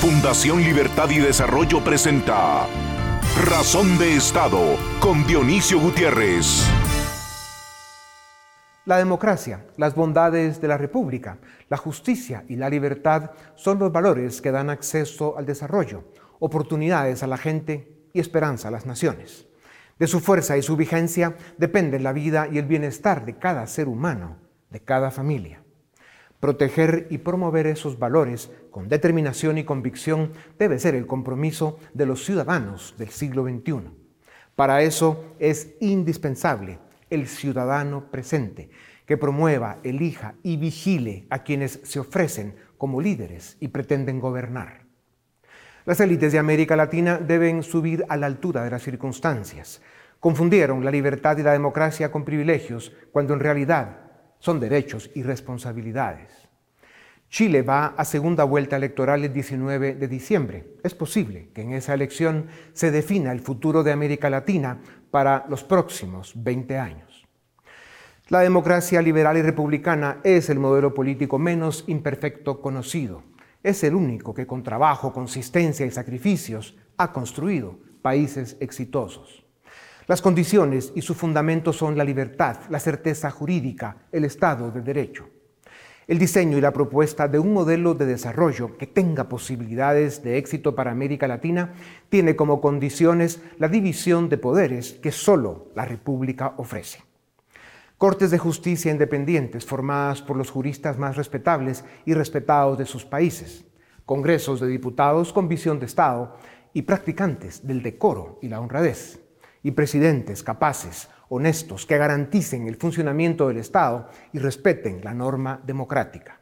Fundación Libertad y Desarrollo presenta Razón de Estado con Dionisio Gutiérrez. La democracia, las bondades de la República, la justicia y la libertad son los valores que dan acceso al desarrollo, oportunidades a la gente y esperanza a las naciones. De su fuerza y su vigencia dependen la vida y el bienestar de cada ser humano, de cada familia. Proteger y promover esos valores con determinación y convicción debe ser el compromiso de los ciudadanos del siglo XXI. Para eso es indispensable el ciudadano presente, que promueva, elija y vigile a quienes se ofrecen como líderes y pretenden gobernar. Las élites de América Latina deben subir a la altura de las circunstancias. Confundieron la libertad y la democracia con privilegios cuando en realidad son derechos y responsabilidades. Chile va a segunda vuelta electoral el 19 de diciembre. Es posible que en esa elección se defina el futuro de América Latina para los próximos 20 años. La democracia liberal y republicana es el modelo político menos imperfecto conocido. Es el único que con trabajo, consistencia y sacrificios ha construido países exitosos. Las condiciones y su fundamento son la libertad, la certeza jurídica, el Estado de Derecho. El diseño y la propuesta de un modelo de desarrollo que tenga posibilidades de éxito para América Latina tiene como condiciones la división de poderes que solo la República ofrece. Cortes de justicia independientes formadas por los juristas más respetables y respetados de sus países, congresos de diputados con visión de Estado y practicantes del decoro y la honradez y presidentes capaces, honestos, que garanticen el funcionamiento del Estado y respeten la norma democrática.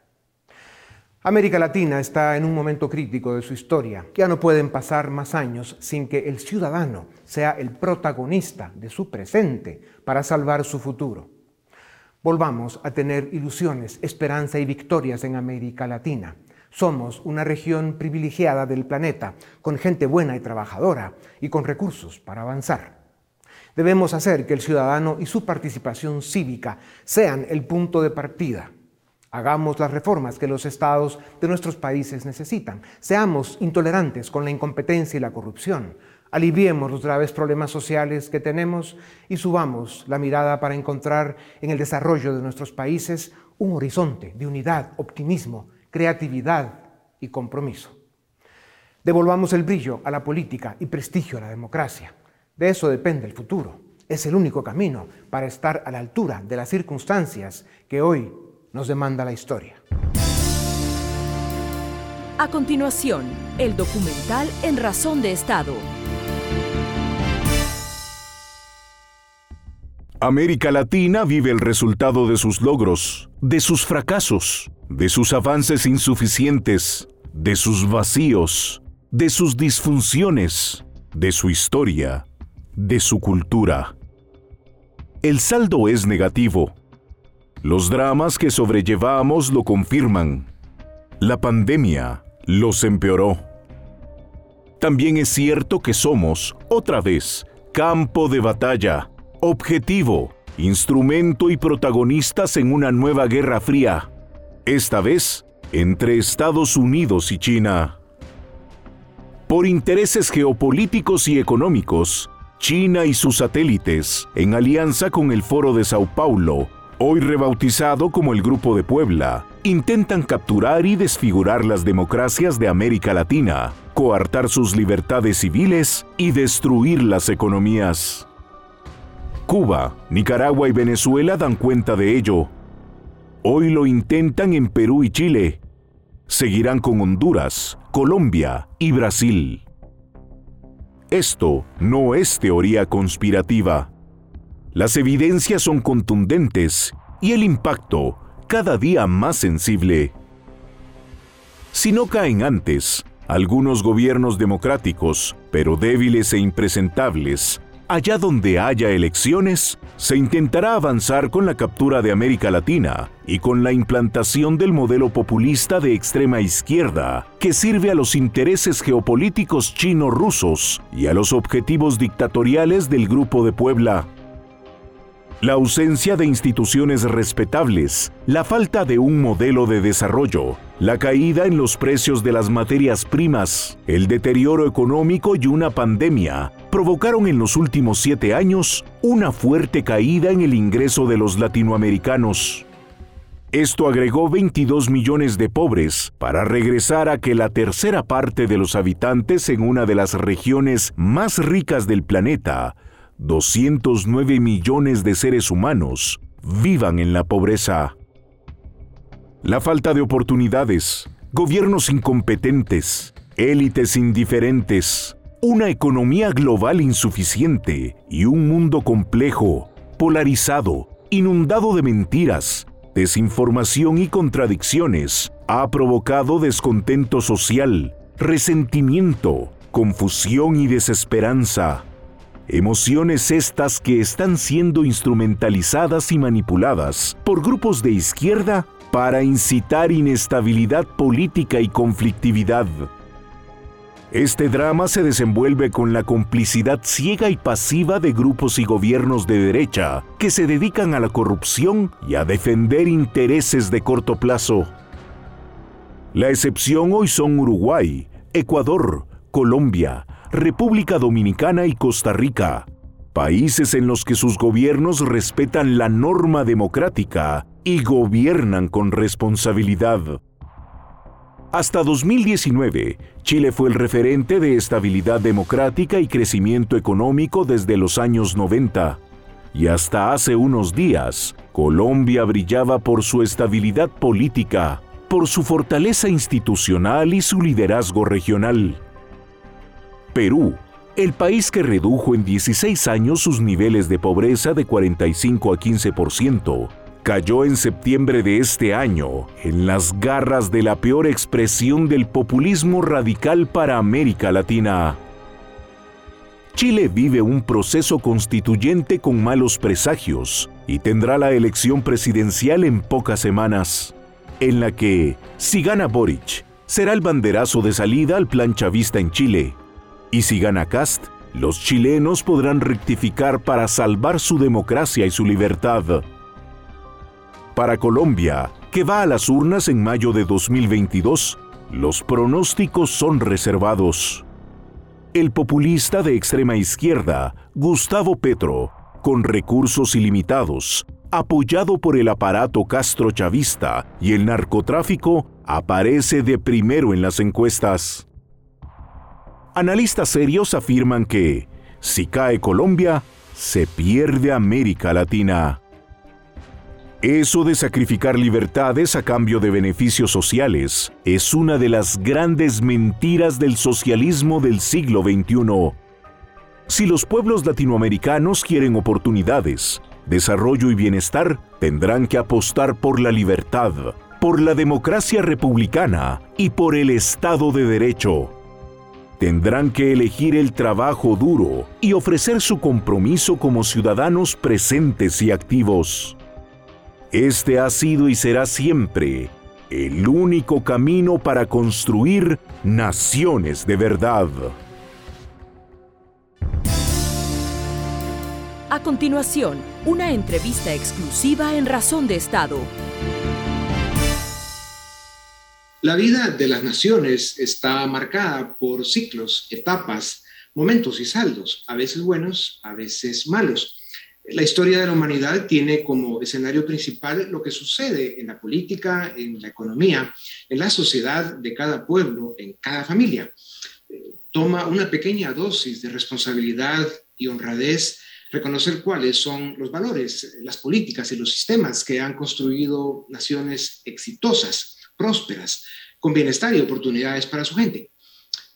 América Latina está en un momento crítico de su historia. Ya no pueden pasar más años sin que el ciudadano sea el protagonista de su presente para salvar su futuro. Volvamos a tener ilusiones, esperanza y victorias en América Latina. Somos una región privilegiada del planeta, con gente buena y trabajadora y con recursos para avanzar. Debemos hacer que el ciudadano y su participación cívica sean el punto de partida. Hagamos las reformas que los estados de nuestros países necesitan. Seamos intolerantes con la incompetencia y la corrupción. Aliviemos los graves problemas sociales que tenemos y subamos la mirada para encontrar en el desarrollo de nuestros países un horizonte de unidad, optimismo, creatividad y compromiso. Devolvamos el brillo a la política y prestigio a la democracia. De eso depende el futuro. Es el único camino para estar a la altura de las circunstancias que hoy nos demanda la historia. A continuación, el documental En Razón de Estado. América Latina vive el resultado de sus logros, de sus fracasos, de sus avances insuficientes, de sus vacíos, de sus disfunciones, de su historia de su cultura. El saldo es negativo. Los dramas que sobrellevamos lo confirman. La pandemia los empeoró. También es cierto que somos, otra vez, campo de batalla, objetivo, instrumento y protagonistas en una nueva guerra fría, esta vez entre Estados Unidos y China. Por intereses geopolíticos y económicos, China y sus satélites, en alianza con el Foro de Sao Paulo, hoy rebautizado como el Grupo de Puebla, intentan capturar y desfigurar las democracias de América Latina, coartar sus libertades civiles y destruir las economías. Cuba, Nicaragua y Venezuela dan cuenta de ello. Hoy lo intentan en Perú y Chile. Seguirán con Honduras, Colombia y Brasil. Esto no es teoría conspirativa. Las evidencias son contundentes y el impacto cada día más sensible. Si no caen antes, algunos gobiernos democráticos, pero débiles e impresentables, allá donde haya elecciones, se intentará avanzar con la captura de América Latina y con la implantación del modelo populista de extrema izquierda, que sirve a los intereses geopolíticos chino-rusos y a los objetivos dictatoriales del Grupo de Puebla. La ausencia de instituciones respetables, la falta de un modelo de desarrollo, La caída en los precios de las materias primas, el deterioro económico y una pandemia provocaron en los últimos siete años una fuerte caída en el ingreso de los latinoamericanos. Esto agregó 22 millones de pobres para regresar a que la tercera parte de los habitantes en una de las regiones más ricas del planeta, 209 millones de seres humanos, vivan en la pobreza. La falta de oportunidades, gobiernos incompetentes, élites indiferentes, una economía global insuficiente y un mundo complejo, polarizado, inundado de mentiras, desinformación y contradicciones ha provocado descontento social, resentimiento, confusión y desesperanza. Emociones estas que están siendo instrumentalizadas y manipuladas por grupos de izquierda para incitar inestabilidad política y conflictividad. Este drama se desenvuelve con la complicidad ciega y pasiva de grupos y gobiernos de derecha que se dedican a la corrupción y a defender intereses de corto plazo. La excepción hoy son Uruguay, Ecuador, Colombia, República Dominicana y Costa Rica, países en los que sus gobiernos respetan la norma democrática y gobiernan con responsabilidad. Hasta 2019, Chile fue el referente de estabilidad democrática y crecimiento económico desde los años 90. Y hasta hace unos días, Colombia brillaba por su estabilidad política, por su fortaleza institucional y su liderazgo regional. Perú, el país que redujo en 16 años sus niveles de pobreza de 45 a 15%, cayó en septiembre de este año en las garras de la peor expresión del populismo radical para América Latina. Chile vive un proceso constituyente con malos presagios y tendrá la elección presidencial en pocas semanas, en la que, si gana Boric, será el banderazo de salida al plan chavista en Chile, y si gana Cast, los chilenos podrán rectificar para salvar su democracia y su libertad. Para Colombia, que va a las urnas en mayo de 2022, los pronósticos son reservados. El populista de extrema izquierda, Gustavo Petro, con recursos ilimitados, apoyado por el aparato castrochavista y el narcotráfico, aparece de primero en las encuestas. Analistas serios afirman que, si cae Colombia, se pierde América Latina. Eso de sacrificar libertades a cambio de beneficios sociales es una de las grandes mentiras del socialismo del siglo XXI. Si los pueblos latinoamericanos quieren oportunidades, desarrollo y bienestar, tendrán que apostar por la libertad, por la democracia republicana y por el Estado de Derecho. Tendrán que elegir el trabajo duro y ofrecer su compromiso como ciudadanos presentes y activos. Este ha sido y será siempre el único camino para construir naciones de verdad. A continuación, una entrevista exclusiva en Razón de Estado. La vida de las naciones está marcada por ciclos, etapas, momentos y saldos, a veces buenos, a veces malos. La historia de la humanidad tiene como escenario principal lo que sucede en la política, en la economía, en la sociedad de cada pueblo, en cada familia. Toma una pequeña dosis de responsabilidad y honradez reconocer cuáles son los valores, las políticas y los sistemas que han construido naciones exitosas, prósperas, con bienestar y oportunidades para su gente.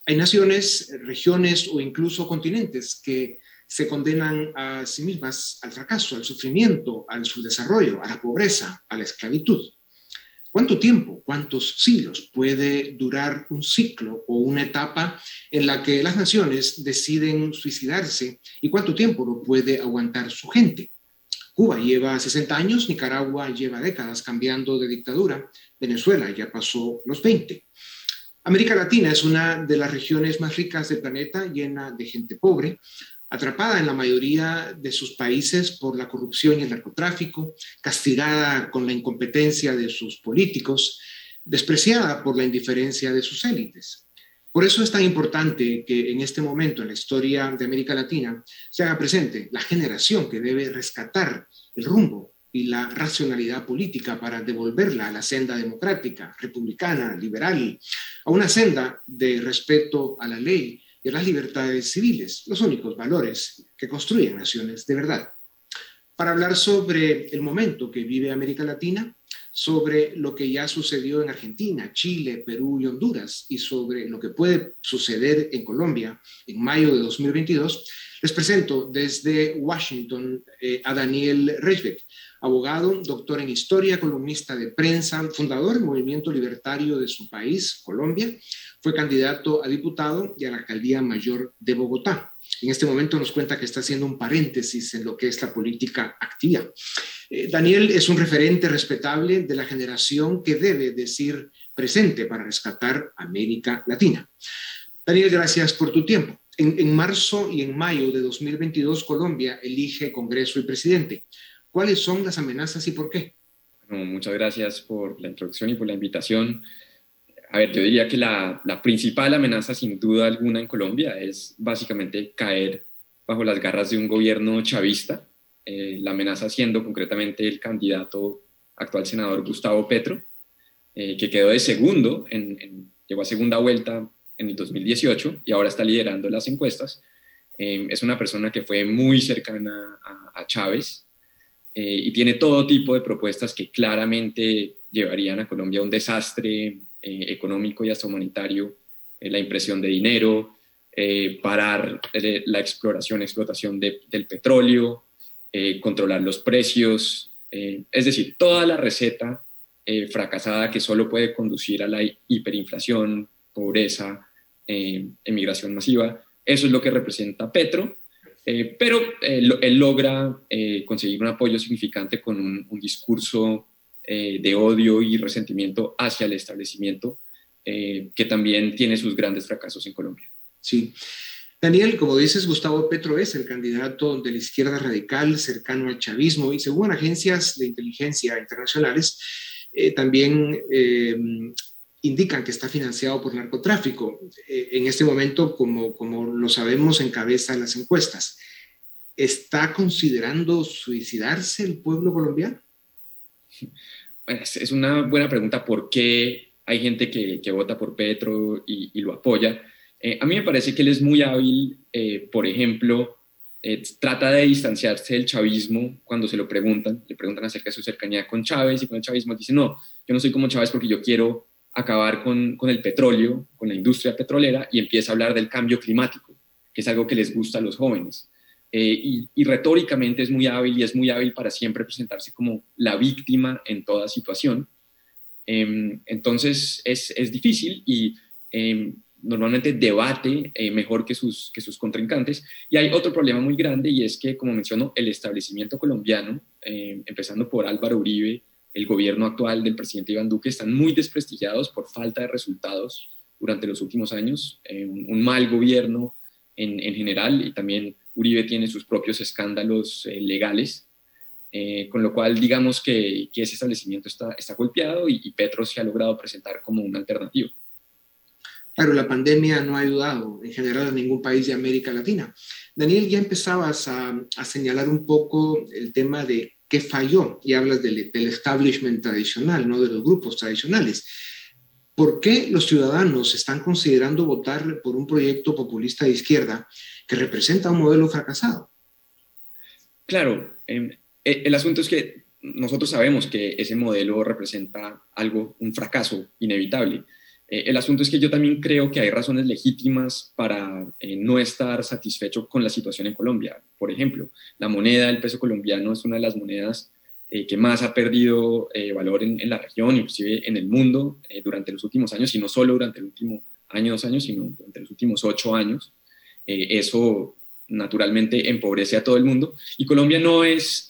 Hay naciones, regiones o incluso continentes que se condenan a sí mismas al fracaso, al sufrimiento, al subdesarrollo, a la pobreza, a la esclavitud. ¿Cuánto tiempo, cuántos siglos puede durar un ciclo o una etapa en la que las naciones deciden suicidarse y cuánto tiempo lo puede aguantar su gente? Cuba lleva 60 años, Nicaragua lleva décadas cambiando de dictadura, Venezuela ya pasó los 20. América Latina es una de las regiones más ricas del planeta, llena de gente pobre, atrapada en la mayoría de sus países por la corrupción y el narcotráfico, castigada con la incompetencia de sus políticos, despreciada por la indiferencia de sus élites. Por eso es tan importante que en este momento en la historia de América Latina se haga presente la generación que debe rescatar el rumbo y la racionalidad política para devolverla a la senda democrática, republicana, liberal, a una senda de respeto a la ley y a las libertades civiles, los únicos valores que construyen naciones de verdad. Para hablar sobre el momento que vive América Latina, sobre lo que ya sucedió en Argentina, Chile, Perú y Honduras y sobre lo que puede suceder en Colombia en mayo de 2022, les presento desde Washington eh, a Daniel Reisbeck, abogado, doctor en historia, columnista de prensa, fundador del movimiento libertario de su país, Colombia. Fue candidato a diputado y a la alcaldía mayor de Bogotá. En este momento nos cuenta que está haciendo un paréntesis en lo que es la política activa. Eh, Daniel es un referente respetable de la generación que debe decir presente para rescatar América Latina. Daniel, gracias por tu tiempo. En, marzo y en mayo de 2022, Colombia elige Congreso y presidente. ¿Cuáles son las amenazas y por qué? Muchas gracias por la introducción y por la invitación. A ver, yo diría que la, la principal amenaza, sin duda alguna, en Colombia es básicamente caer bajo las garras de un gobierno chavista eh, la amenaza siendo concretamente el candidato actual senador Gustavo Petro, eh, que quedó de segundo, en, llegó a segunda vuelta en el 2018 y ahora está liderando las encuestas. Eh, es una persona que fue muy cercana a, Chávez y tiene todo tipo de propuestas que claramente llevarían a Colombia a un desastre económico y hasta humanitario, la impresión de dinero, parar la exploración, explotación del petróleo, eh, controlar los precios, eh, es decir, toda la receta eh, fracasada que solo puede conducir a la hiperinflación, pobreza, emigración masiva. Eso es lo que representa Petro, pero él logra conseguir un apoyo significante con un discurso de odio y resentimiento hacia el establecimiento, que también tiene sus grandes fracasos en Colombia. Sí. Daniel, como dices, Gustavo Petro es el candidato de la izquierda radical cercano al chavismo y según agencias de inteligencia internacionales, eh, también eh, indican que está financiado por narcotráfico. Eh, en este momento, como, como lo sabemos, encabeza las encuestas. ¿Está considerando suicidarse el pueblo colombiano? Es una buena pregunta. ¿Por qué hay gente que, vota por Petro y, y lo apoya? Eh, a mí me parece que él es muy hábil, eh, por ejemplo, eh, trata de distanciarse del chavismo cuando se lo preguntan, le preguntan acerca de su cercanía con Chávez y con el chavismo, dice, no, yo no soy como Chávez porque yo quiero acabar con, con el petróleo, con la industria petrolera y empieza a hablar del cambio climático, que es algo que les gusta a los jóvenes. Y, y, retóricamente es muy hábil y es muy hábil para siempre presentarse como la víctima en toda situación. Em, entonces es, es, difícil y em, normalmente debate eh, mejor que sus, que sus contrincantes. Y hay otro problema muy grande y es que, como menciono, el establecimiento colombiano, eh, empezando por Álvaro Uribe, el gobierno actual del presidente Iván Duque, están muy desprestigiados por falta de resultados durante los últimos años, eh, un, mal gobierno en, en, general y también Uribe tiene sus propios escándalos legales. con lo cual, digamos que, ese establecimiento está, golpeado y Petro se ha logrado presentar como una alternativa. Claro, la pandemia no ha ayudado en general a ningún país de América Latina. Daniel, ya empezabas a, señalar un poco el tema de qué falló y hablas del, establishment tradicional, no de los grupos tradicionales. ¿Por qué los ciudadanos están considerando votar por un proyecto populista de izquierda que representa un modelo fracasado? Claro, em, e, el asunto es que nosotros sabemos que ese modelo representa algo, un fracaso inevitable. Eh, el asunto es que yo también creo que hay razones legítimas para eh, no estar satisfecho con la situación en Colombia. Por ejemplo, la moneda, el peso colombiano, es una de las monedas eh, que más ha perdido valor en, la región, inclusive en el mundo, durante los últimos años, y no solo durante el último año, dos años, sino durante los últimos ocho años. Eso naturalmente empobrece a todo el mundo. Y Colombia no es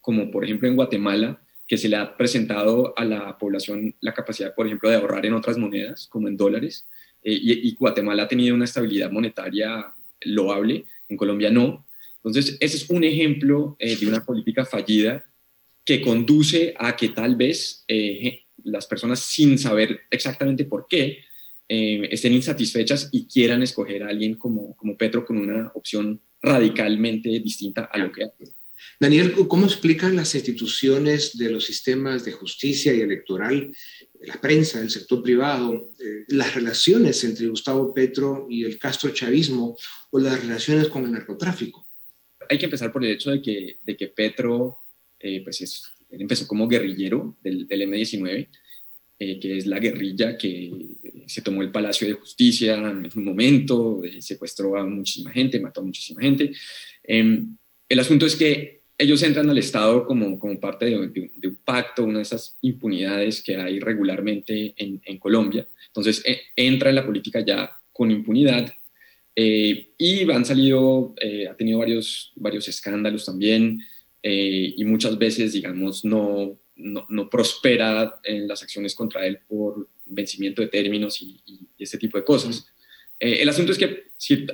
como, por ejemplo, en Guatemala, que se le ha presentado a la población la capacidad, por ejemplo, de ahorrar en otras monedas, como en dólares, eh, y, Guatemala ha tenido una estabilidad monetaria loable, en Colombia no. Entonces, ese es un ejemplo eh, de una política fallida que conduce a que tal vez eh, las personas sin saber exactamente por qué eh, estén insatisfechas y quieran escoger a alguien como, como Petro con una opción radicalmente distinta a lo que hace. Daniel, ¿cómo explican las instituciones de los sistemas de justicia y electoral, la prensa, el sector privado, eh, las relaciones entre Gustavo Petro y el Castro chavismo o las relaciones con el narcotráfico? Hay que empezar por el hecho de que, de que Petro eh, pues es, empezó como guerrillero del, del M-19, eh, que es la guerrilla que se tomó el Palacio de Justicia en un momento, secuestró a muchísima gente, mató a muchísima gente. Em, el asunto es que ellos entran al Estado como, como parte de, un pacto, una de esas impunidades que hay regularmente en, en Colombia. Entonces e, entra en la política ya con impunidad eh, y han salido, eh, ha tenido varios, varios escándalos también eh, y muchas veces, digamos, no, no, no, prospera en las acciones contra él por vencimiento de términos y, y este tipo de cosas. el asunto es que,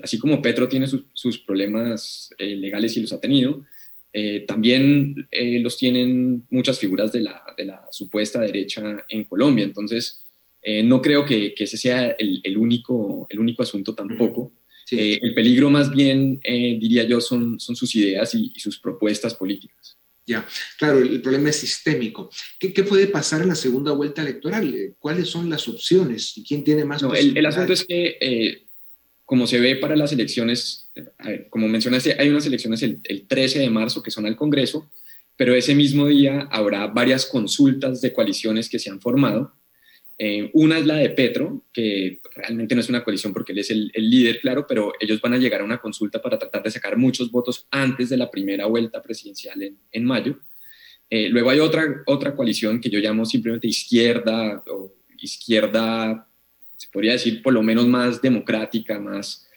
así como Petro tiene sus, sus problemas legales y los ha tenido, eh, también eh, los tienen muchas figuras de la, de la, supuesta derecha en Colombia. Entonces, eh, no creo que, que, ese sea el, el, único, el único asunto tampoco. el peligro más bien, diría yo, son, son sus ideas y, sus propuestas políticas. Ya, claro, el, problema es sistémico. ¿Qué, ¿Qué, puede pasar en la segunda vuelta electoral? ¿Cuáles son las opciones? ¿Y quién tiene más no, el, el, asunto es que, como se ve para las elecciones como mencionaste, hay unas elecciones el, 13 de marzo que son al Congreso, pero ese mismo día habrá varias consultas de coaliciones que se han formado. Eh, una es la de Petro, que realmente no es una coalición porque él es el, líder, claro, pero ellos van a llegar a una consulta para tratar de sacar muchos votos antes de la primera vuelta presidencial en, mayo. Eh, luego hay otra, otra coalición que yo llamo simplemente izquierda o izquierda, se podría decir por lo menos más democrática, más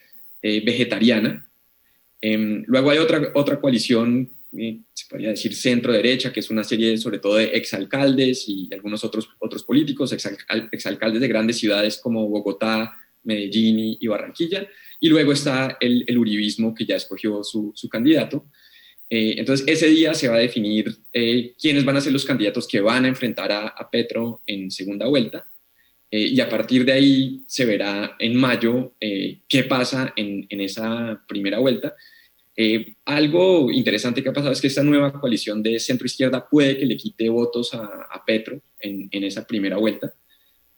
eh, vegetariana. Em, luego hay otra, otra coalición, se podría decir centro-derecha, que es una serie sobre todo de exalcaldes y algunos otros, otros políticos, exalcaldes de grandes ciudades como Bogotá, Medellín y, Barranquilla. Y luego está el, el uribismo, que ya escogió su, su candidato. Eh, entonces, ese día se va a definir quiénes van a ser los candidatos que van a enfrentar a, a Petro en segunda vuelta. Eh, y a partir de ahí se verá en mayo eh, qué pasa en, en, esa primera vuelta. Eh, algo interesante que ha pasado es que esta nueva coalición de centro-izquierda puede que le quite votos a, a Petro en, en, esa primera vuelta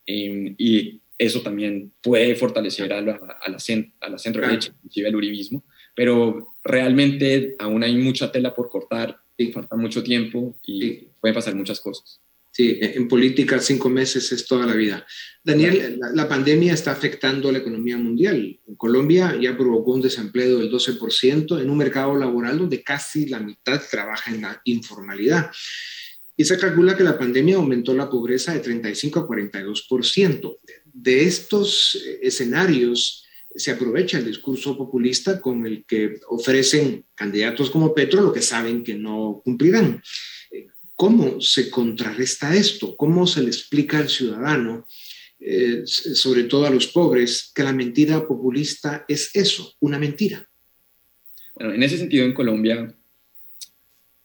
y eso también puede fortalecer a la, a la, a la centro-derecha, inclusive al uribismo, pero realmente aún hay mucha tela por cortar, falta mucho tiempo y sí. pueden pasar muchas cosas. Sí, en política cinco meses es toda la vida. Daniel, la, la, pandemia está afectando a la economía mundial. En Colombia ya provocó un desempleo del 12% en un mercado laboral donde casi la mitad trabaja en la informalidad. Y se calcula que la pandemia aumentó la pobreza de 35 a 42%. De estos escenarios se aprovecha el discurso populista con el que ofrecen candidatos como Petro lo que saben que no cumplirán. ¿Cómo se contrarresta esto? ¿Cómo se le explica al ciudadano, eh, sobre todo a los pobres, que la mentira populista es eso, una mentira? Bueno, en ese sentido en Colombia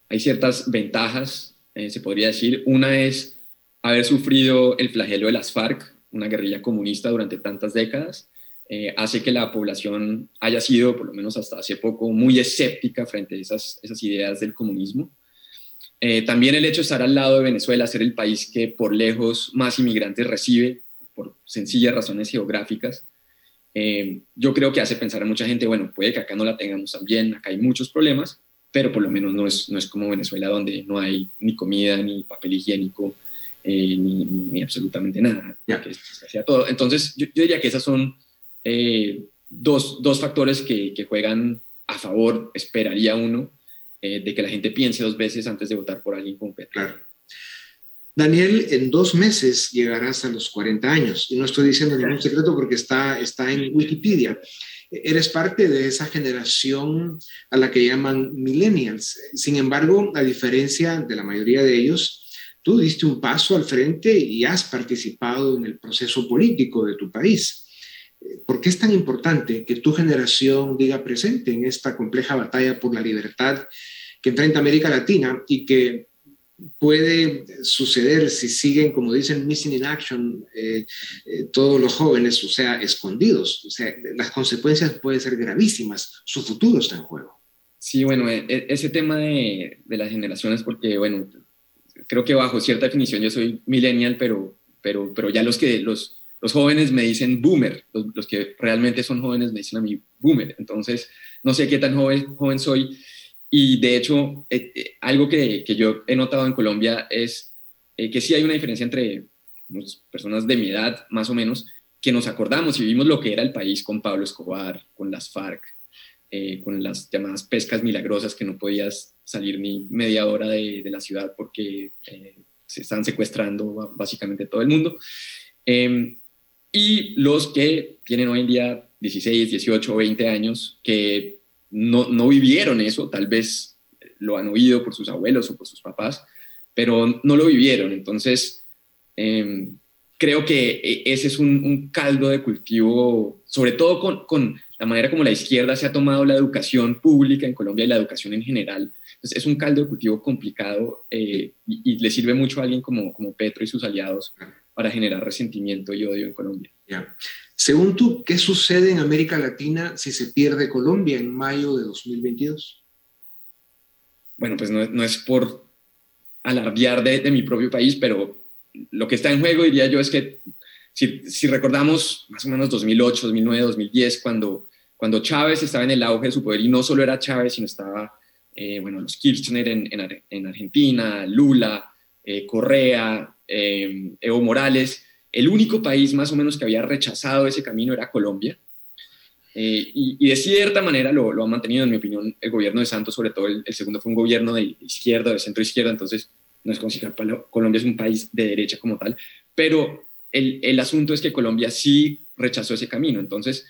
hay ciertas ventajas, eh, se podría decir. Una es haber sufrido el flagelo de las FARC, una guerrilla comunista durante tantas décadas. Eh, hace que la población haya sido, por lo menos hasta hace poco, muy escéptica frente a esas, esas ideas del comunismo. Eh, también el hecho de estar al lado de Venezuela, ser el país que por lejos más inmigrantes recibe, por sencillas razones geográficas, eh, yo creo que hace pensar a mucha gente, bueno, puede que acá no la tengamos tan bien, acá hay muchos problemas, pero por lo menos no es, no es como Venezuela donde no hay ni comida, ni papel higiénico, eh, ni, ni, absolutamente nada. Yeah. Que sea todo. Entonces, yo, yo, diría que esos son eh, dos, dos factores que, que juegan a favor, esperaría uno, eh, de que la gente piense dos veces antes de votar por alguien como Petro. Claro. Daniel, en dos meses llegarás a los 40 años. Y no estoy diciendo ningún secreto porque está, está en Wikipedia. Eres parte de esa generación a la que llaman millennials. Sin embargo, a diferencia de la mayoría de ellos, tú diste un paso al frente y has participado en el proceso político de tu país. ¿Por qué es tan importante que tu generación diga presente en esta compleja batalla por la libertad que enfrenta América Latina y que puede suceder si siguen, como dicen, missing in action eh, eh, todos los jóvenes, o sea, escondidos. O sea, las consecuencias pueden ser gravísimas. Su futuro está en juego. Sí, bueno, e, e, ese tema de, de las generaciones, porque, bueno, creo que bajo cierta definición yo soy millennial, pero, pero, pero ya los que los, los jóvenes me dicen boomer, los, los, que realmente son jóvenes me dicen a mí boomer. Entonces, no sé qué tan joven, joven soy. Y de hecho, eh, eh, algo que, que, yo he notado en Colombia es eh, que sí hay una diferencia entre pues, personas de mi edad, más o menos, que nos acordamos y vimos lo que era el país con Pablo Escobar, con las FARC, con las llamadas pescas milagrosas que no podías salir ni media hora de, de la ciudad porque se están secuestrando básicamente todo el mundo. Em, y los que tienen hoy en día 16, 18, 20 años, que no, no vivieron eso, tal vez lo han oído por sus abuelos o por sus papás, pero no lo vivieron. Entonces, em, creo que e, ese es un, caldo de cultivo, sobre todo con, con, la manera como la izquierda se ha tomado la educación pública en Colombia y la educación en general. Entonces, es un caldo de cultivo complicado eh, y, le sirve mucho a alguien como, como Petro y sus aliados para generar resentimiento y odio en Colombia. Según tú, ¿qué sucede en América Latina si se pierde Colombia en mayo de 2022? Bueno, pues no, es por alardear de, mi propio país, pero lo que está en juego, diría yo, es que si, recordamos más o menos 2008, 2009, 2010, cuando, cuando Chávez estaba en el auge de su poder, y no solo era Chávez, sino estaba, eh, bueno, los Kirchner en, Argentina, Lula, eh, Correa, eh, Evo Morales, el único país más o menos que había rechazado ese camino era Colombia. Eh, y, de cierta manera lo, ha mantenido, en mi opinión, el gobierno de Santos, sobre todo el, segundo fue un gobierno de izquierda, de centro izquierda, entonces no es considerar Colombia es un país de derecha como tal, pero el asunto es que Colombia sí rechazó ese camino, entonces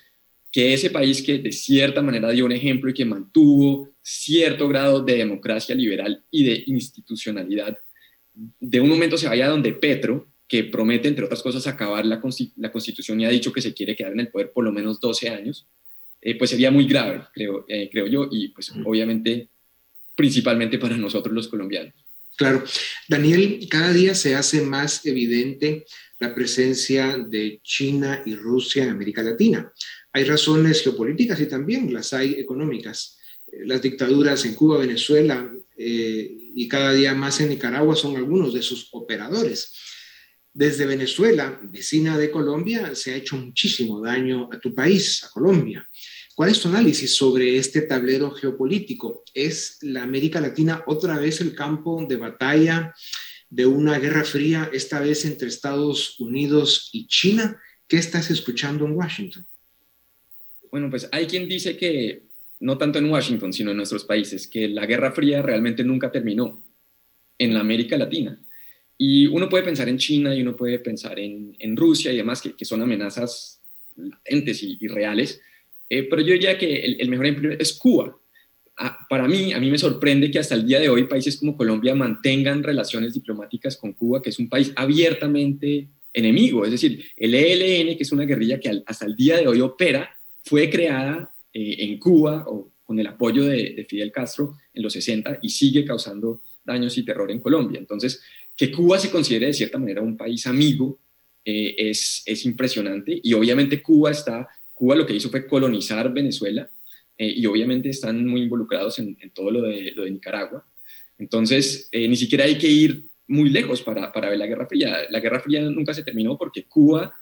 que ese país que de cierta manera dio un ejemplo y que mantuvo cierto grado de democracia liberal y de institucionalidad, de un momento se vaya donde Petro, que promete, entre otras cosas, acabar la, Constitución y ha dicho que se quiere quedar en el poder por lo menos 12 años, eh, pues sería muy grave, creo, eh, creo yo, y pues obviamente principalmente para nosotros los colombianos. Claro. Daniel, cada día se hace más evidente la presencia de China y Rusia en América Latina. Hay razones geopolíticas y también las hay económicas. Eh, las dictaduras en Cuba, Venezuela y cada día más en Nicaragua son algunos de sus operadores. Desde Venezuela, vecina de Colombia, se ha hecho muchísimo daño a tu país, a Colombia. ¿Cuál es tu análisis sobre este tablero geopolítico? ¿Es la América Latina otra vez el campo de batalla de una guerra fría, esta vez entre Estados Unidos y China? ¿Qué estás escuchando en Washington? Bueno, pues hay quien dice que no tanto en Washington, sino en nuestros países, que la Guerra Fría realmente nunca terminó en la América Latina y uno puede pensar en China y uno puede pensar en, en Rusia y demás, que, que, son amenazas latentes y, reales, eh, pero yo diría que el, mejor ejemplo es Cuba. para mí, a mí me sorprende que hasta el día de hoy países como Colombia mantengan relaciones diplomáticas con Cuba, que es un país abiertamente enemigo. Es decir, el ELN, que es una guerrilla que hasta el día de hoy opera, fue creada eh, en Cuba o con el apoyo de, de Fidel Castro en los 60 y sigue causando daños y terror en Colombia. Entonces, que Cuba se considere de cierta manera un país amigo eh, es, es, impresionante y obviamente Cuba está, Cuba lo que hizo fue colonizar Venezuela eh, y obviamente están muy involucrados en, todo lo de, lo de, Nicaragua. Entonces, ni siquiera hay que ir muy lejos para, para, ver la Guerra Fría. La Guerra Fría nunca se terminó porque Cuba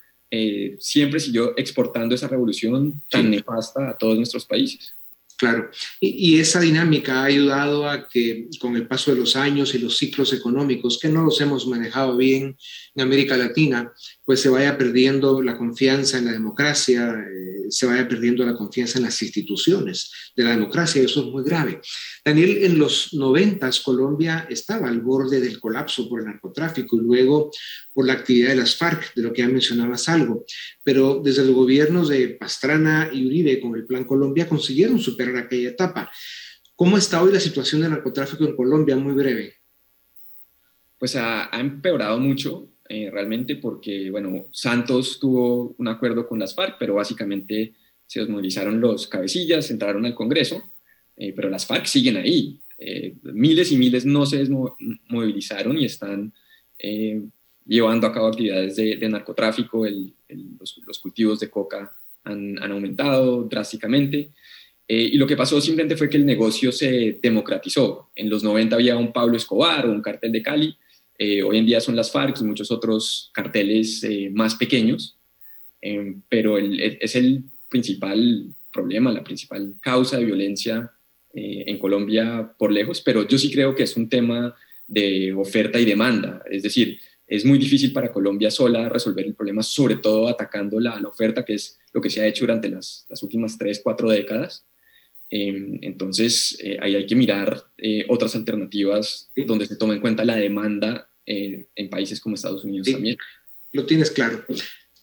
siempre siguió exportando esa revolución tan nefasta a todos nuestros países. Claro, y, esa dinámica ha ayudado a que con el paso de los años y los ciclos económicos, que no los hemos manejado bien en América Latina, pues se vaya perdiendo la confianza en la democracia, eh, se vaya perdiendo la confianza en las instituciones de la democracia, eso es muy grave. Daniel, en los noventas Colombia estaba al borde del colapso por el narcotráfico y luego por la actividad de las FARC, de lo que ya mencionabas algo, pero desde los gobiernos de Pastrana y Uribe con el Plan Colombia consiguieron superar aquella etapa. ¿Cómo está hoy la situación del narcotráfico en Colombia? Muy breve. Pues ha empeorado mucho eh, realmente porque, bueno, Santos tuvo un acuerdo con las FARC, pero básicamente se desmovilizaron los cabecillas, entraron al Congreso, eh, pero las FARC siguen ahí. miles y miles no se desmovilizaron y están llevando a cabo actividades de, narcotráfico, los, cultivos de coca han, aumentado drásticamente. y lo que pasó simplemente fue que el negocio se democratizó. En los 90 había un Pablo Escobar o un cartel de Cali, eh, hoy en día son las FARC y muchos otros carteles eh, más pequeños, eh, pero es el principal problema, la principal causa de violencia en Colombia por lejos, pero yo sí creo que es un tema de oferta y demanda, es decir, es muy difícil para Colombia sola resolver el problema, sobre todo atacando la, oferta, que es lo que se ha hecho durante las, las últimas tres, cuatro décadas. entonces, ahí hay que mirar otras alternativas donde se tome en cuenta la demanda en países como Estados Unidos también. Lo tienes claro.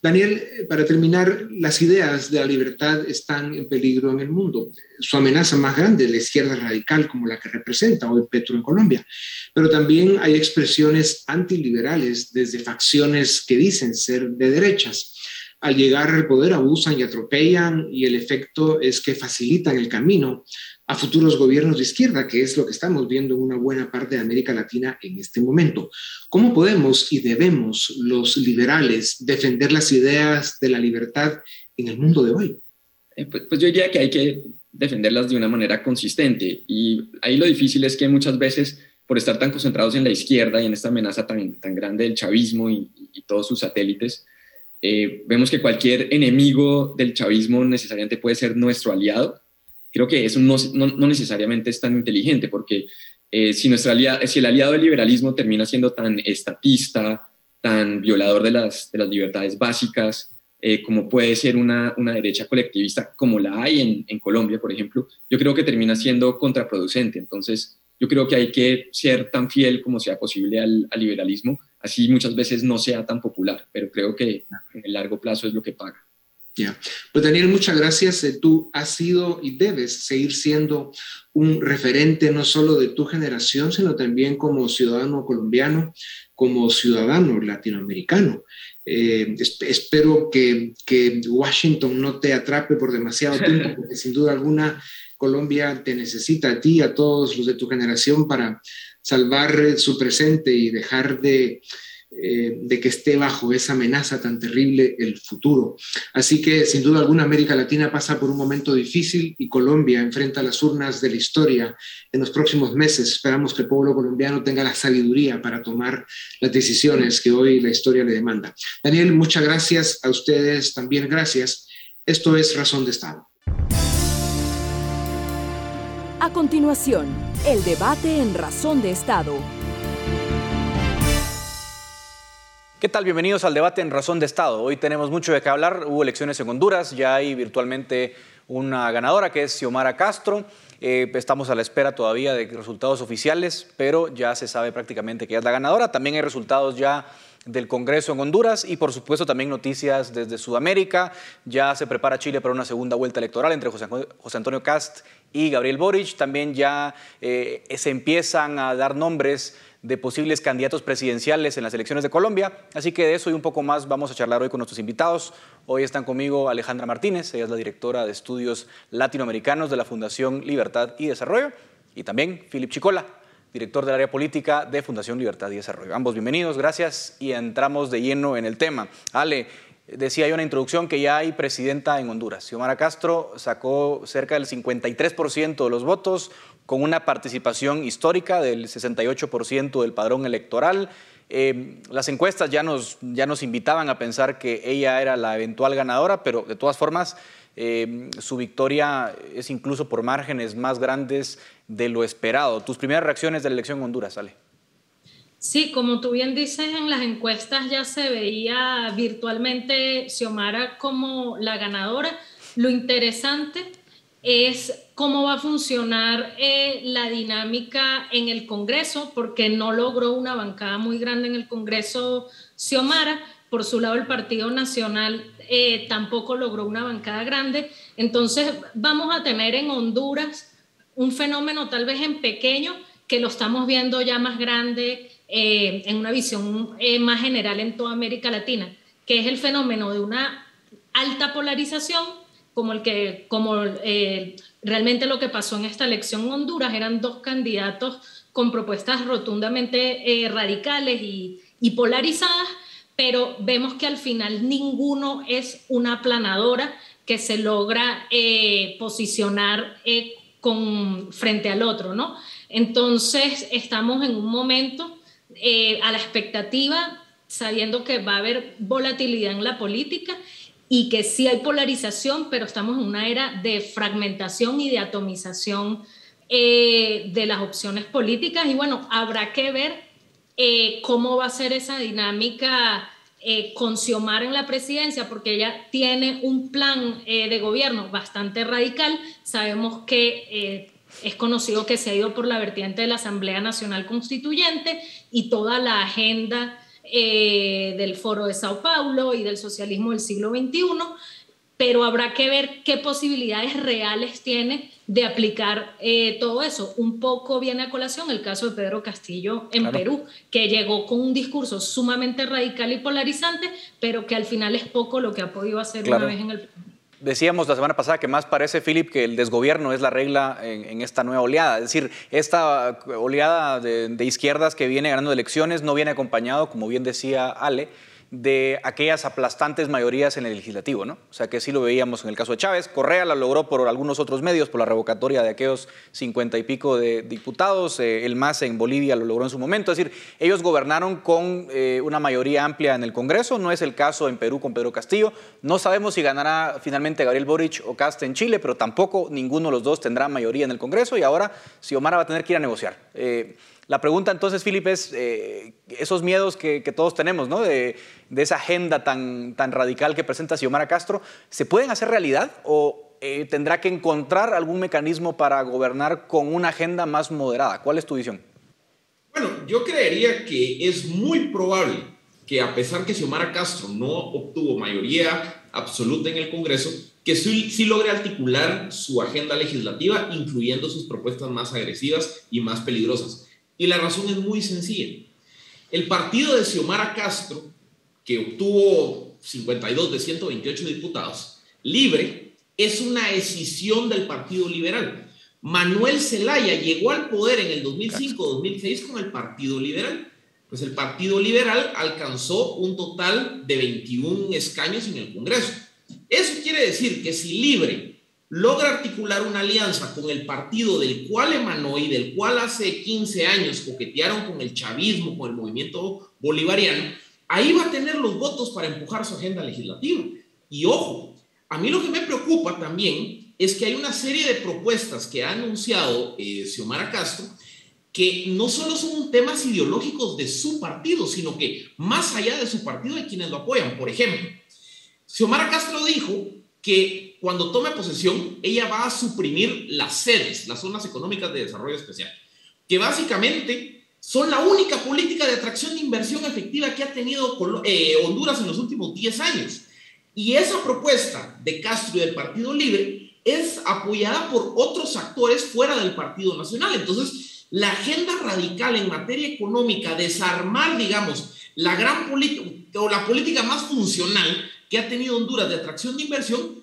Daniel, para terminar, las ideas de la libertad están en peligro en el mundo. Su amenaza más grande es la izquierda radical como la que representa hoy Petro en Colombia. Pero también hay expresiones antiliberales desde facciones que dicen ser de derechas. Al llegar al poder abusan y atropellan y el efecto es que facilitan el camino a futuros gobiernos de izquierda, que es lo que estamos viendo en una buena parte de América Latina en este momento. ¿Cómo podemos y debemos los liberales defender las ideas de la libertad en el mundo de hoy? Eh, pues, pues, yo diría que hay que defenderlas de una manera consistente y ahí lo difícil es que muchas veces por estar tan concentrados en la izquierda y en esta amenaza tan, tan grande del chavismo y, todos sus satélites, eh, vemos que cualquier enemigo del chavismo necesariamente puede ser nuestro aliado creo que eso no, no, necesariamente es tan inteligente, porque eh, si, nuestra si el aliado del liberalismo termina siendo tan estatista, tan violador de las, de las libertades básicas, eh, como puede ser una, una, derecha colectivista, como la hay en, en, Colombia, por ejemplo, yo creo que termina siendo contraproducente. Entonces, yo creo que hay que ser tan fiel como sea posible al, al liberalismo, así muchas veces no sea tan popular, pero creo que en el largo plazo es lo que paga. Ya. Pues Daniel, muchas gracias. Eh, tú has sido y debes seguir siendo un referente no solo de tu generación, sino también como ciudadano colombiano, como ciudadano latinoamericano. Eh, espero que, que, Washington no te atrape por demasiado tiempo, porque sin duda alguna Colombia te necesita a ti, a todos los de tu generación, para salvar su presente y dejar de eh, de que esté bajo esa amenaza tan terrible el futuro. Así que sin duda alguna América Latina pasa por un momento difícil y Colombia enfrenta las urnas de la historia en los próximos meses. Esperamos que el pueblo colombiano tenga la sabiduría para tomar las decisiones que hoy la historia le demanda. Daniel, muchas gracias a ustedes, también gracias. Esto es Razón de Estado. A continuación, el debate en Razón de Estado ¿Qué tal? Bienvenidos al debate en Razón de Estado. Hoy tenemos mucho de qué hablar. Hubo elecciones en Honduras, ya hay virtualmente una ganadora que es Xiomara Castro. Eh, estamos a la espera todavía de resultados oficiales, pero ya se sabe prácticamente que es la ganadora. También hay resultados ya del Congreso en Honduras y por supuesto también noticias desde Sudamérica. Ya se prepara Chile para una segunda vuelta electoral entre José, Antonio Cast y Gabriel Boric. También ya eh, se empiezan a dar nombres de posibles candidatos presidenciales en las elecciones de Colombia. Así que de eso y un poco más vamos a charlar hoy con nuestros invitados. Hoy están conmigo Alejandra Martínez, ella es la directora de estudios latinoamericanos de la Fundación Libertad y Desarrollo, y también Philip Chicola, director del área política de Fundación Libertad y Desarrollo. Ambos bienvenidos, gracias y entramos de lleno en el tema. Ale, decía yo en introducción que ya hay presidenta en Honduras. Xiomara Castro sacó cerca del 53% de los votos, con una participación histórica del 68% del padrón electoral. Eh, las encuestas ya nos, ya nos invitaban a pensar que ella era la eventual ganadora, pero de todas formas eh, su victoria es incluso por márgenes más grandes de lo esperado. Tus primeras reacciones de la elección en Honduras, Ale. Sí, como tú bien dices, en las encuestas ya se veía virtualmente Xiomara como la ganadora. Lo interesante es cómo va a funcionar eh, la dinámica en el Congreso, porque no logró una bancada muy grande en el Congreso Xiomara. Por su lado, el Partido Nacional eh, tampoco logró una bancada grande. Entonces, vamos a tener en Honduras un fenómeno tal vez en pequeño, que lo estamos viendo ya más grande eh, en una visión más general en toda América Latina, que es el fenómeno de una alta polarización como el que, como eh, realmente lo que pasó en esta elección en Honduras, eran dos candidatos con propuestas rotundamente eh, radicales y, y polarizadas, pero vemos que al final ninguno es una aplanadora que se logra eh, posicionar eh, con, frente al otro, ¿no? Entonces estamos en un momento eh, a la expectativa, sabiendo que va a haber volatilidad en la política y que sí hay polarización, pero estamos en una era de fragmentación y de atomización de las opciones políticas y bueno, habrá que ver eh, cómo va a ser esa dinámica eh, con Xiomara en la presidencia, porque ella tiene un plan eh, de gobierno bastante radical. Sabemos que es conocido que se ha ido por la vertiente de la Asamblea Nacional Constituyente y toda la agenda del Foro de Sao Paulo y del socialismo del siglo XXI, pero habrá que ver qué posibilidades reales tiene de aplicar eh, todo eso. Un poco viene a colación el caso de Pedro Castillo en Perú, que llegó con un discurso sumamente radical y polarizante, pero que al final es poco lo que ha podido hacer una vez en el... Decíamos la semana pasada que más parece, Philip, que el desgobierno es la regla en, esta nueva oleada. Es decir, esta oleada de, de izquierdas que viene ganando elecciones no viene acompañado, como bien decía Ale, de aquellas aplastantes mayorías en el legislativo, ¿no? O sea que sí lo veíamos en el caso de Chávez. Correa la logró por algunos otros medios, por la revocatoria de aquellos cincuenta y pico de diputados. Eh, el MAS en Bolivia lo logró en su momento. Es decir, ellos gobernaron con eh, una mayoría amplia en el Congreso. No es el caso en Perú con Pedro Castillo. No sabemos si ganará finalmente Gabriel Boric o Cast en Chile, pero tampoco ninguno de los dos tendrá mayoría en el Congreso. Y ahora Xiomara va a tener que ir a negociar. Eh, la pregunta entonces, Filipe, es eh, esos miedos que, todos tenemos, ¿no? De, esa agenda tan, tan radical que presenta Xiomara Castro, ¿se pueden hacer realidad o eh, tendrá que encontrar algún mecanismo para gobernar con una agenda más moderada? ¿Cuál es tu visión? Bueno, yo creería que es muy probable que a pesar que Xiomara Castro no obtuvo mayoría absoluta en el Congreso, que sí, sí, logre articular su agenda legislativa, incluyendo sus propuestas más agresivas y más peligrosas. Y la razón es muy sencilla. El partido de Xiomara Castro, que obtuvo 52 de 128 diputados, libre, es una decisión del Partido Liberal. Manuel Zelaya llegó al poder en el 2005-2006 con el Partido Liberal. Pues el Partido Liberal alcanzó un total de 21 escaños en el Congreso. Eso quiere decir que si Libre logra articular una alianza con el partido del cual emanó y del cual hace 15 años coquetearon con el chavismo, con el movimiento bolivariano, ahí va a tener los votos para empujar su agenda legislativa. Y ojo, a mí lo que me preocupa también es que hay una serie de propuestas que ha anunciado eh, Xiomara Castro que no solo son temas ideológicos de su partido, sino que más allá de su partido hay quienes lo apoyan. Por ejemplo, Xiomara Castro dijo que cuando tome posesión, ella va a suprimir las sedes, las zonas económicas de desarrollo especial, que básicamente son la única política de atracción de inversión efectiva que ha tenido eh, Honduras en los últimos 10 años. Y esa propuesta de Castro y del Partido Libre es apoyada por otros actores fuera del Partido Nacional. Entonces, la agenda radical en materia económica, desarmar, digamos, la gran política o la política más funcional que ha tenido Honduras de atracción de inversión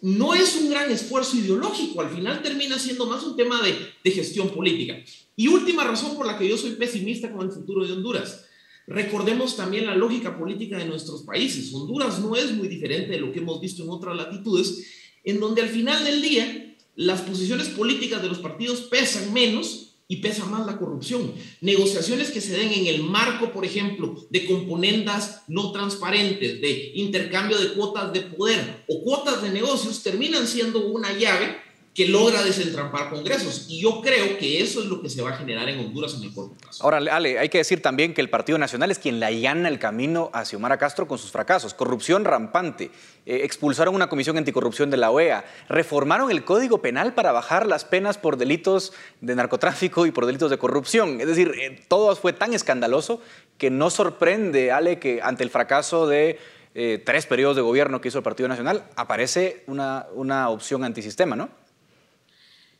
no es un gran esfuerzo ideológico, al final termina siendo más un tema de, gestión política. Y última razón por la que yo soy pesimista con el futuro de Honduras. Recordemos también la lógica política de nuestros países. Honduras no es muy diferente de lo que hemos visto en otras latitudes, en donde al final del día las posiciones políticas de los partidos pesan menos y pesa más la corrupción. Negociaciones que se den en el marco, por ejemplo, de componendas no transparentes, de intercambio de cuotas de poder o cuotas de negocios, terminan siendo una llave que logra desentrampar congresos. Y yo creo que eso es lo que se va a generar en Honduras en el corto plazo. Ahora, Ale, hay que decir también que el Partido Nacional es quien le allana el camino a Xiomara Castro con sus fracasos. Corrupción rampante. Eh, expulsaron una comisión anticorrupción de la OEA. Reformaron el Código Penal para bajar las penas por delitos de narcotráfico y por delitos de corrupción. Es decir, eh, todo fue tan escandaloso que no sorprende, Ale, que ante el fracaso de eh, tres periodos de gobierno que hizo el Partido Nacional, aparece una, una opción antisistema, ¿no?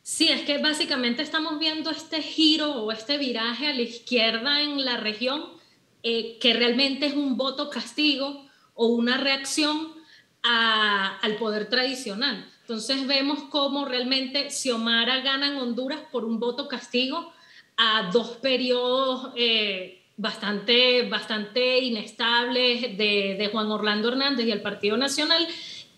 Sí, es que básicamente estamos viendo este giro o este viraje a la izquierda en la región, eh, que realmente es un voto castigo o una reacción al poder tradicional. Entonces vemos cómo realmente Xiomara gana en Honduras por un voto castigo a dos periodos eh, bastante, bastante inestables de, de Juan Orlando Hernández y el Partido Nacional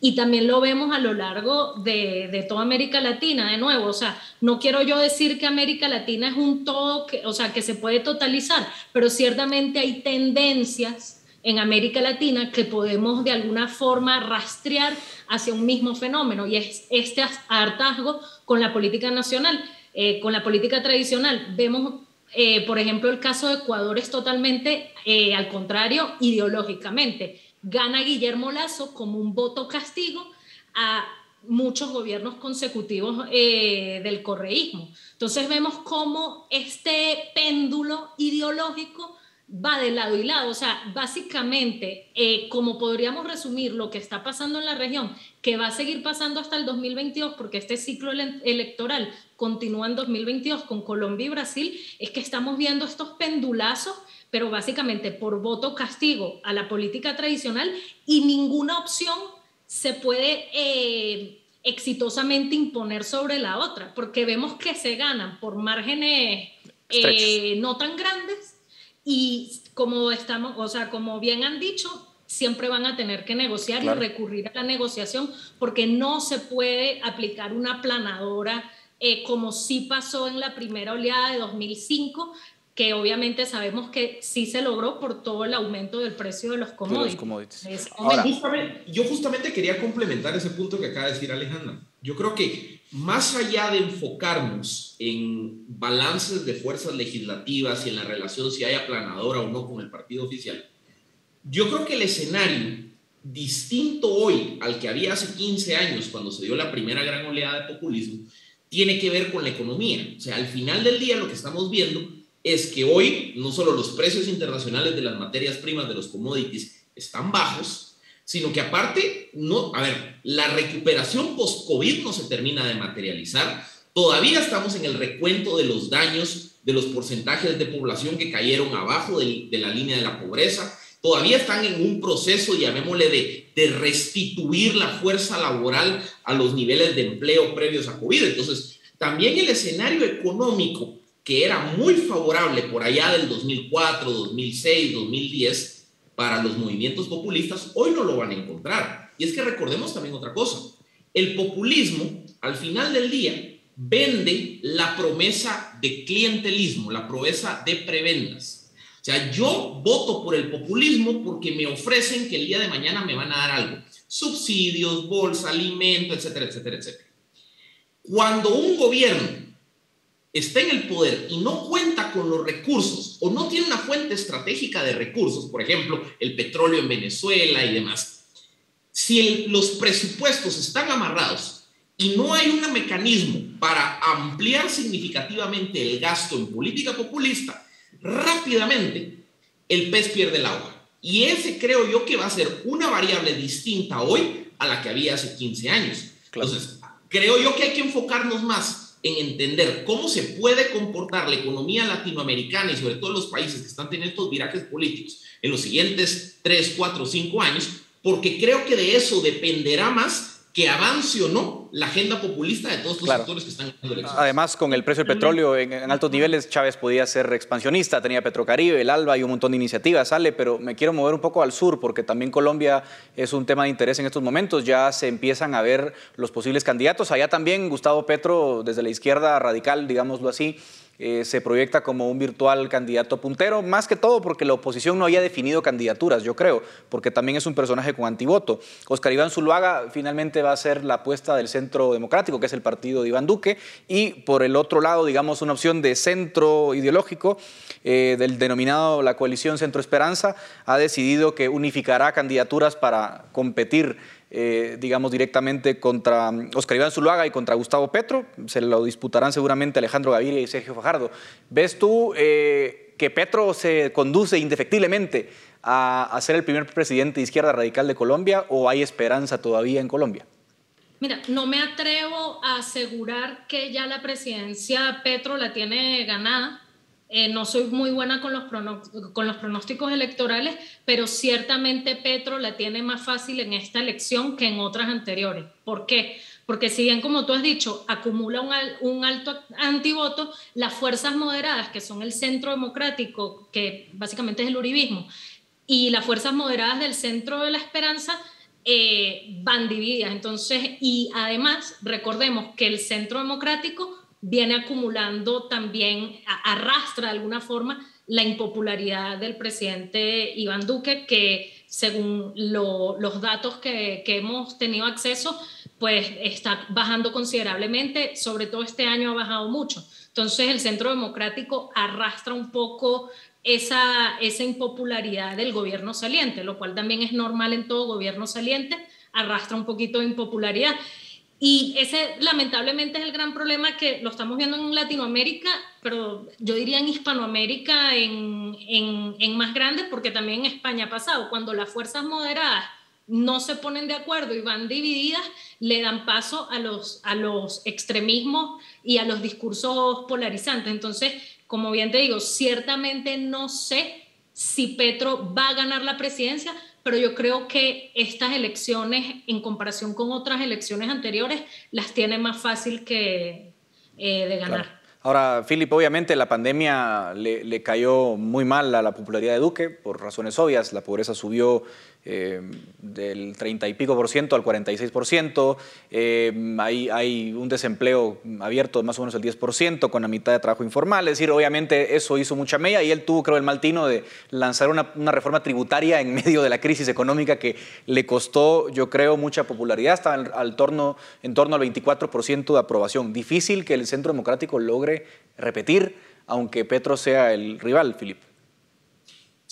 y también lo vemos a lo largo de, de, toda América Latina, de nuevo, o sea, no quiero yo decir que América Latina es un todo, o sea, que se puede totalizar, pero ciertamente hay tendencias en América Latina que podemos de alguna forma rastrear hacia un mismo fenómeno y es este hartazgo con la política nacional, eh, con la política tradicional. Vemos, eh, por ejemplo, el caso de Ecuador es totalmente eh, al contrario ideológicamente gana Guillermo Lazo como un voto castigo a muchos gobiernos consecutivos eh, del correísmo. Entonces vemos cómo este péndulo ideológico va de lado y lado. O sea, básicamente, eh, como podríamos resumir lo que está pasando en la región, que va a seguir pasando hasta el 2022, porque este ciclo electoral continúa en 2022 con Colombia y Brasil, es que estamos viendo estos pendulazos pero básicamente por voto castigo a la política tradicional y ninguna opción se puede eh, exitosamente imponer sobre la otra, porque vemos que se ganan por márgenes eh, no tan grandes y como estamos, o sea, como bien han dicho, siempre van a tener que negociar y recurrir a la negociación porque no se puede aplicar una planadora eh, como sí pasó en la primera oleada de 2005, que obviamente sabemos que sí se logró por todo el aumento del precio de los commodities. yo justamente quería complementar ese punto que acaba de decir Alejandra. Yo creo que más allá de enfocarnos en balances de fuerzas legislativas y en la relación si hay aplanadora o no con el partido oficial, yo creo que el escenario distinto hoy al que había hace 15 años cuando se dio la primera gran oleada de populismo, tiene que ver con la economía. O sea, al final del día lo que estamos viendo es que hoy no solo los precios internacionales de las materias primas de los commodities están bajos, sino que aparte, no, a ver, la recuperación post-COVID no se termina de materializar. Todavía estamos en el recuento de los daños de los porcentajes de población que cayeron abajo de, la línea de la pobreza. Todavía están en un proceso, llamémosle, de, de restituir la fuerza laboral a los niveles de empleo previos a COVID. Entonces, también el escenario económico que era muy favorable por allá del 2004, 2006, 2010 para los movimientos populistas, hoy no lo van a encontrar. Y es que recordemos también otra cosa. El populismo, al final del día, vende la promesa de clientelismo, la promesa de prebendas. O sea, yo voto por el populismo porque me ofrecen que el día de mañana me van a dar algo. Subsidios, bolsa, alimento, etcétera, etcétera, etcétera. Cuando un gobierno está en el poder y no cuenta con los recursos o no tiene una fuente estratégica de recursos, por ejemplo, el petróleo en Venezuela y demás, si los presupuestos están amarrados y no hay un mecanismo para ampliar significativamente el gasto en política populista, rápidamente el pez pierde el agua. Y ese creo yo que va a ser una variable distinta hoy a la que había hace 15 años. Entonces, creo yo que hay que enfocarnos más en entender cómo se puede comportar la economía latinoamericana y sobre todo los países que están teniendo estos virajes políticos en los siguientes 3, 4, 5 años, porque creo que de eso dependerá más que avance o no la agenda populista de todos los sectores que están en Además, con el precio del petróleo en, altos niveles, Chávez podía ser expansionista, tenía Petrocaribe, el ALBA y un montón de iniciativas, sale, pero me quiero mover un poco al sur porque también Colombia es un tema de interés en estos momentos, ya se empiezan a ver los posibles candidatos, allá también Gustavo Petro, desde la izquierda radical, digámoslo así, eh, se proyecta como un virtual candidato puntero, más que todo porque la oposición no había definido candidaturas, yo creo, porque también es un personaje con antivoto. Oscar Iván Zuluaga finalmente va a ser la apuesta del Centro Democrático, que es el partido de Iván Duque, y por el otro lado, digamos, una opción de centro ideológico eh, del denominado la coalición Centro Esperanza, ha decidido que unificará candidaturas para competir eh, digamos, directamente contra mm, Oscar Iván Zuluaga y contra Gustavo Petro. Se lo disputarán seguramente Alejandro Gaviria y Sergio Fajardo. ¿Ves tú eh, que Petro se conduce indefectiblemente a, a ser el primer presidente de izquierda radical de Colombia o hay esperanza todavía en Colombia? Mira, no me atrevo a asegurar que ya la presidencia Petro la tiene ganada eh, no soy muy buena con los, pronósticos electorales, pero ciertamente Petro la tiene más fácil en esta elección que en otras anteriores. ¿Por qué? porque si bien, como tú has dicho, acumula un, alto antivoto, las fuerzas moderadas, que son el centro democrático, que básicamente es el uribismo, y las fuerzas moderadas del centro de la esperanza, eh, van divididas. Entonces, y además, recordemos que el centro democrático viene acumulando también, arrastra de alguna forma la impopularidad del presidente Iván Duque, que según los datos que, hemos tenido acceso, pues está bajando considerablemente, sobre todo este año ha bajado mucho. Entonces el Centro Democrático arrastra un poco esa, esa impopularidad del gobierno saliente, lo cual también es normal en todo gobierno saliente, arrastra un poquito de impopularidad. Y ese lamentablemente es el gran problema que lo estamos viendo en Latinoamérica, pero yo diría en Hispanoamérica en, en, en más grande, porque también en España ha pasado, cuando las fuerzas moderadas no se ponen de acuerdo y van divididas, le dan paso a los, a los extremismos y a los discursos polarizantes. Entonces, como bien te digo, ciertamente no sé si Petro va a ganar la presidencia, pero yo creo que estas elecciones, en comparación con otras elecciones anteriores, las tiene más fácil que eh, de ganar. Ahora, Philip, obviamente la pandemia le, le, cayó muy mal a la popularidad de Duque, por razones obvias. La pobreza subió eh, del 30 y pico por ciento al 46 por ciento. Eh, hay, hay, un desempleo abierto de más o menos el 10 por ciento, con la mitad de trabajo informal. Es decir, obviamente eso hizo mucha mella y él tuvo, creo, el mal tino de lanzar una, una, reforma tributaria en medio de la crisis económica que le costó, yo creo, mucha popularidad. Estaba al torno, en torno al 24 por ciento de aprobación. Difícil que el Centro Democrático logre repetir, aunque Petro sea el rival, Filipe.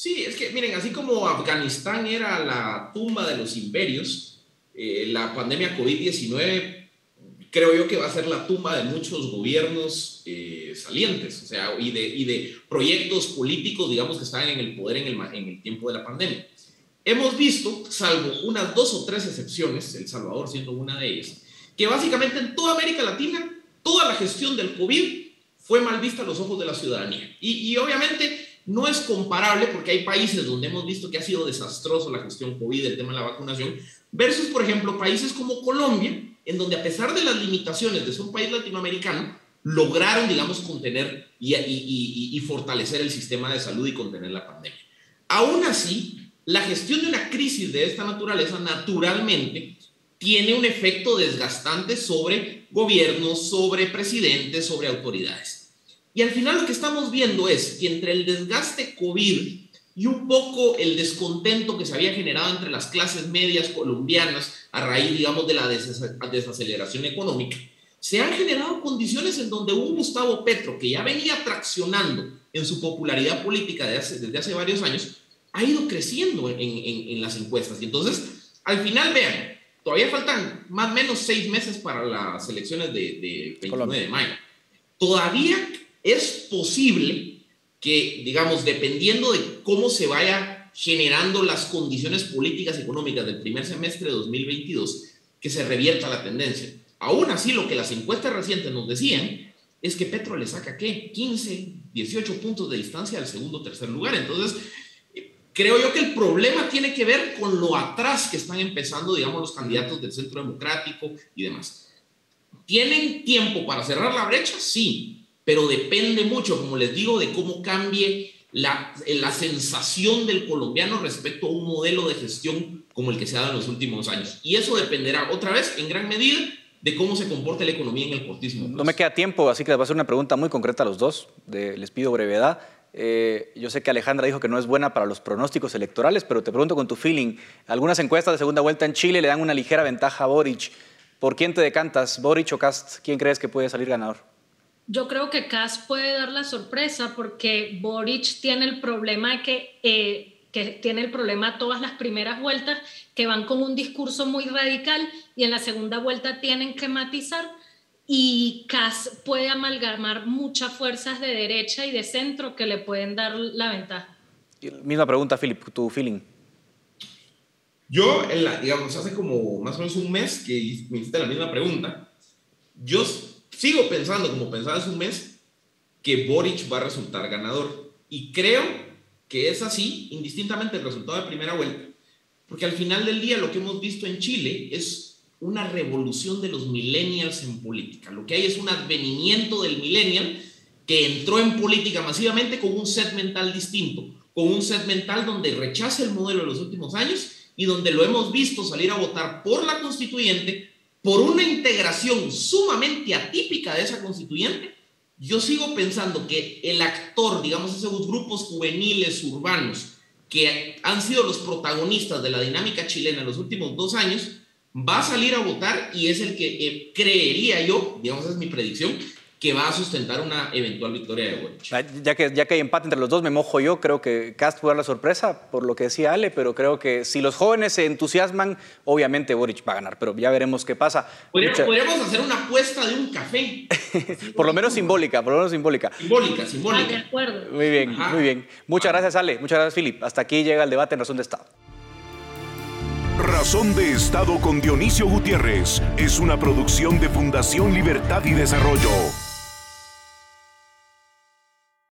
Sí, es que miren, así como Afganistán era la tumba de los imperios, eh, la pandemia COVID-19 creo yo que va a ser la tumba de muchos gobiernos eh, salientes, o sea, y de, y de proyectos políticos, digamos, que están en el poder en el, en el tiempo de la pandemia. Hemos visto, salvo unas dos o tres excepciones, El Salvador siendo una de ellas, que básicamente en toda América Latina, toda la gestión del COVID fue mal vista a los ojos de la ciudadanía. Y, y obviamente no es comparable porque hay países donde hemos visto que ha sido desastroso la gestión COVID, el tema de la vacunación, versus, por ejemplo, países como Colombia, en donde a pesar de las limitaciones de ser un país latinoamericano, lograron, digamos, contener y, y, fortalecer el sistema de salud y contener la pandemia. Aún así, la gestión de una crisis de esta naturaleza naturalmente tiene un efecto desgastante sobre gobiernos, sobre presidentes, sobre autoridades. Y al final lo que estamos viendo es que entre el desgaste COVID y un poco el descontento que se había generado entre las clases medias colombianas a raíz, digamos, de la desaceleración económica, se han generado condiciones en donde un Gustavo Petro, que ya venía traccionando en su popularidad política desde hace, varios años, ha ido creciendo en, las encuestas. Y entonces, al final, vean, todavía faltan más o menos seis meses para las elecciones de, de 29 de mayo. Todavía es posible que, digamos, dependiendo de cómo se vaya generando las condiciones políticas y económicas del primer semestre de 2022, que se revierta la tendencia. Aún así, lo que las encuestas recientes nos decían es que Petro le saca, ¿qué? 15, 18 puntos de distancia al segundo tercer lugar. Entonces, creo yo que el problema tiene que ver con lo atrás que están empezando, digamos, los candidatos del centro democrático y demás. ¿Tienen tiempo para cerrar la brecha? Sí, pero depende mucho, como les digo, de cómo cambie la, la sensación del colombiano respecto a un modelo de gestión como el que se ha dado en los últimos años. Y eso dependerá, otra vez, en gran medida, de cómo se comporte la economía en el cortísimo No me queda tiempo, así que les voy a hacer una pregunta muy concreta a los dos. les pido brevedad. Eh, yo sé que Alejandra dijo que no es buena para los pronósticos electorales, pero te pregunto con tu feeling. Algunas encuestas de segunda vuelta en Chile le dan una ligera ventaja a Boric. ¿Por quién te decantas, Boric o Cast? ¿Quién crees que puede salir ganador? Yo creo que Kass puede dar la sorpresa porque Boric tiene el problema que, eh, que tiene el problema todas las primeras vueltas que van con un discurso muy radical y en la segunda vuelta tienen que matizar y Kass puede amalgamar muchas fuerzas de derecha y de centro que le pueden dar la ventaja. Misma pregunta, Philip, tu feeling. Yo, digamos, hace como más o menos un mes que me hiciste la misma pregunta, yo sigo pensando, como pensaba hace un mes, que Boric va a resultar ganador. Y creo que es así, indistintamente del resultado de primera vuelta, porque al final del día lo que hemos visto en Chile es una revolución de los millennials en política. Lo que hay es un advenimiento del millennial que entró en política masivamente con un set mental distinto, con un set mental donde rechaza el modelo de los últimos años y donde lo hemos visto salir a votar por la constituyente, por una integración sumamente atípica de esa constituyente. Yo sigo pensando que el actor, digamos, esos grupos juveniles urbanos que han sido los protagonistas de la dinámica chilena en los últimos dos años, va a salir a votar y es el que eh, creería yo, digamos, es mi predicción, que va a sustentar una eventual victoria de Boric. Ah, ya que, ya que hay empate entre los dos, me mojo yo. Creo que Cast puede dar la sorpresa por lo que decía Ale, pero creo que si los jóvenes se entusiasman, obviamente Boric va a ganar, pero ya veremos qué pasa. Podríamos, hacer una apuesta de un café. por lo menos simbólica, por lo menos simbólica. Simbólica, simbólica. de acuerdo. Muy bien, muy bien. Muchas gracias Ale, muchas gracias Philip. Hasta aquí llega el debate en Razón de Estado. Razón de Estado con Dionisio Gutiérrez es una producción de Fundación Libertad y Desarrollo.